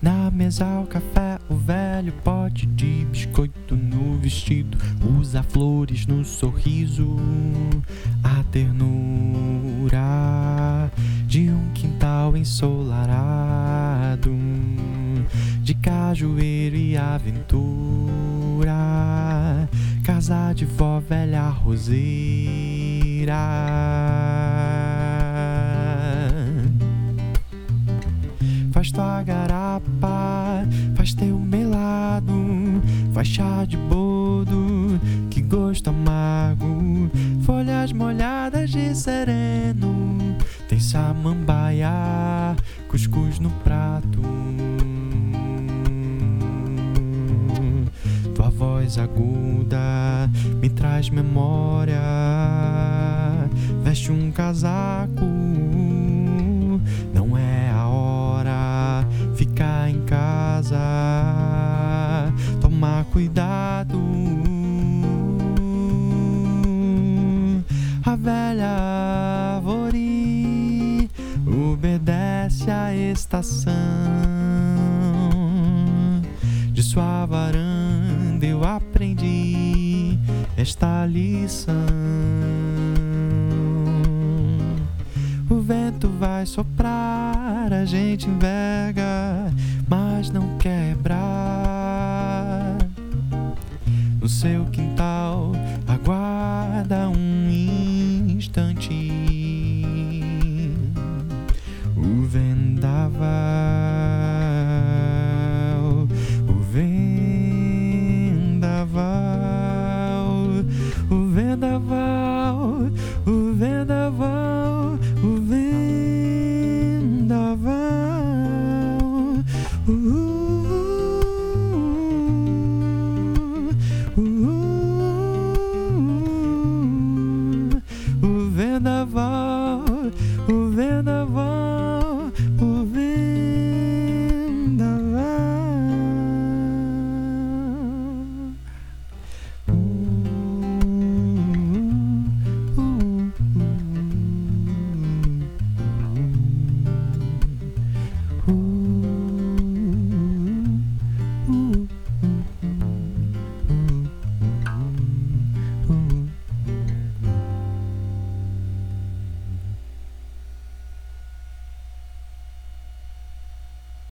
Na mesa o café, o velho pote de biscoito no vestido, usa flores no sorriso, a ternura de um quintal ensolarado, de cajueiro e aventura, casa de vó velha roseira. Tua garapa, faz teu melado, faz chá de boldo, que gosto amargo, folhas molhadas de sereno, tem samambaia, cuscuz no prato. Tua voz aguda me traz memória, veste um casaco, ficar em casa, tomar cuidado. A velha árvore obedece à estação de sua varanda eu aprendi esta lição. O vento vai soprar, a gente enverga, mas não quebra. No seu quintal, aguarda um instante. O vendaval, o vendaval, o vendaval far.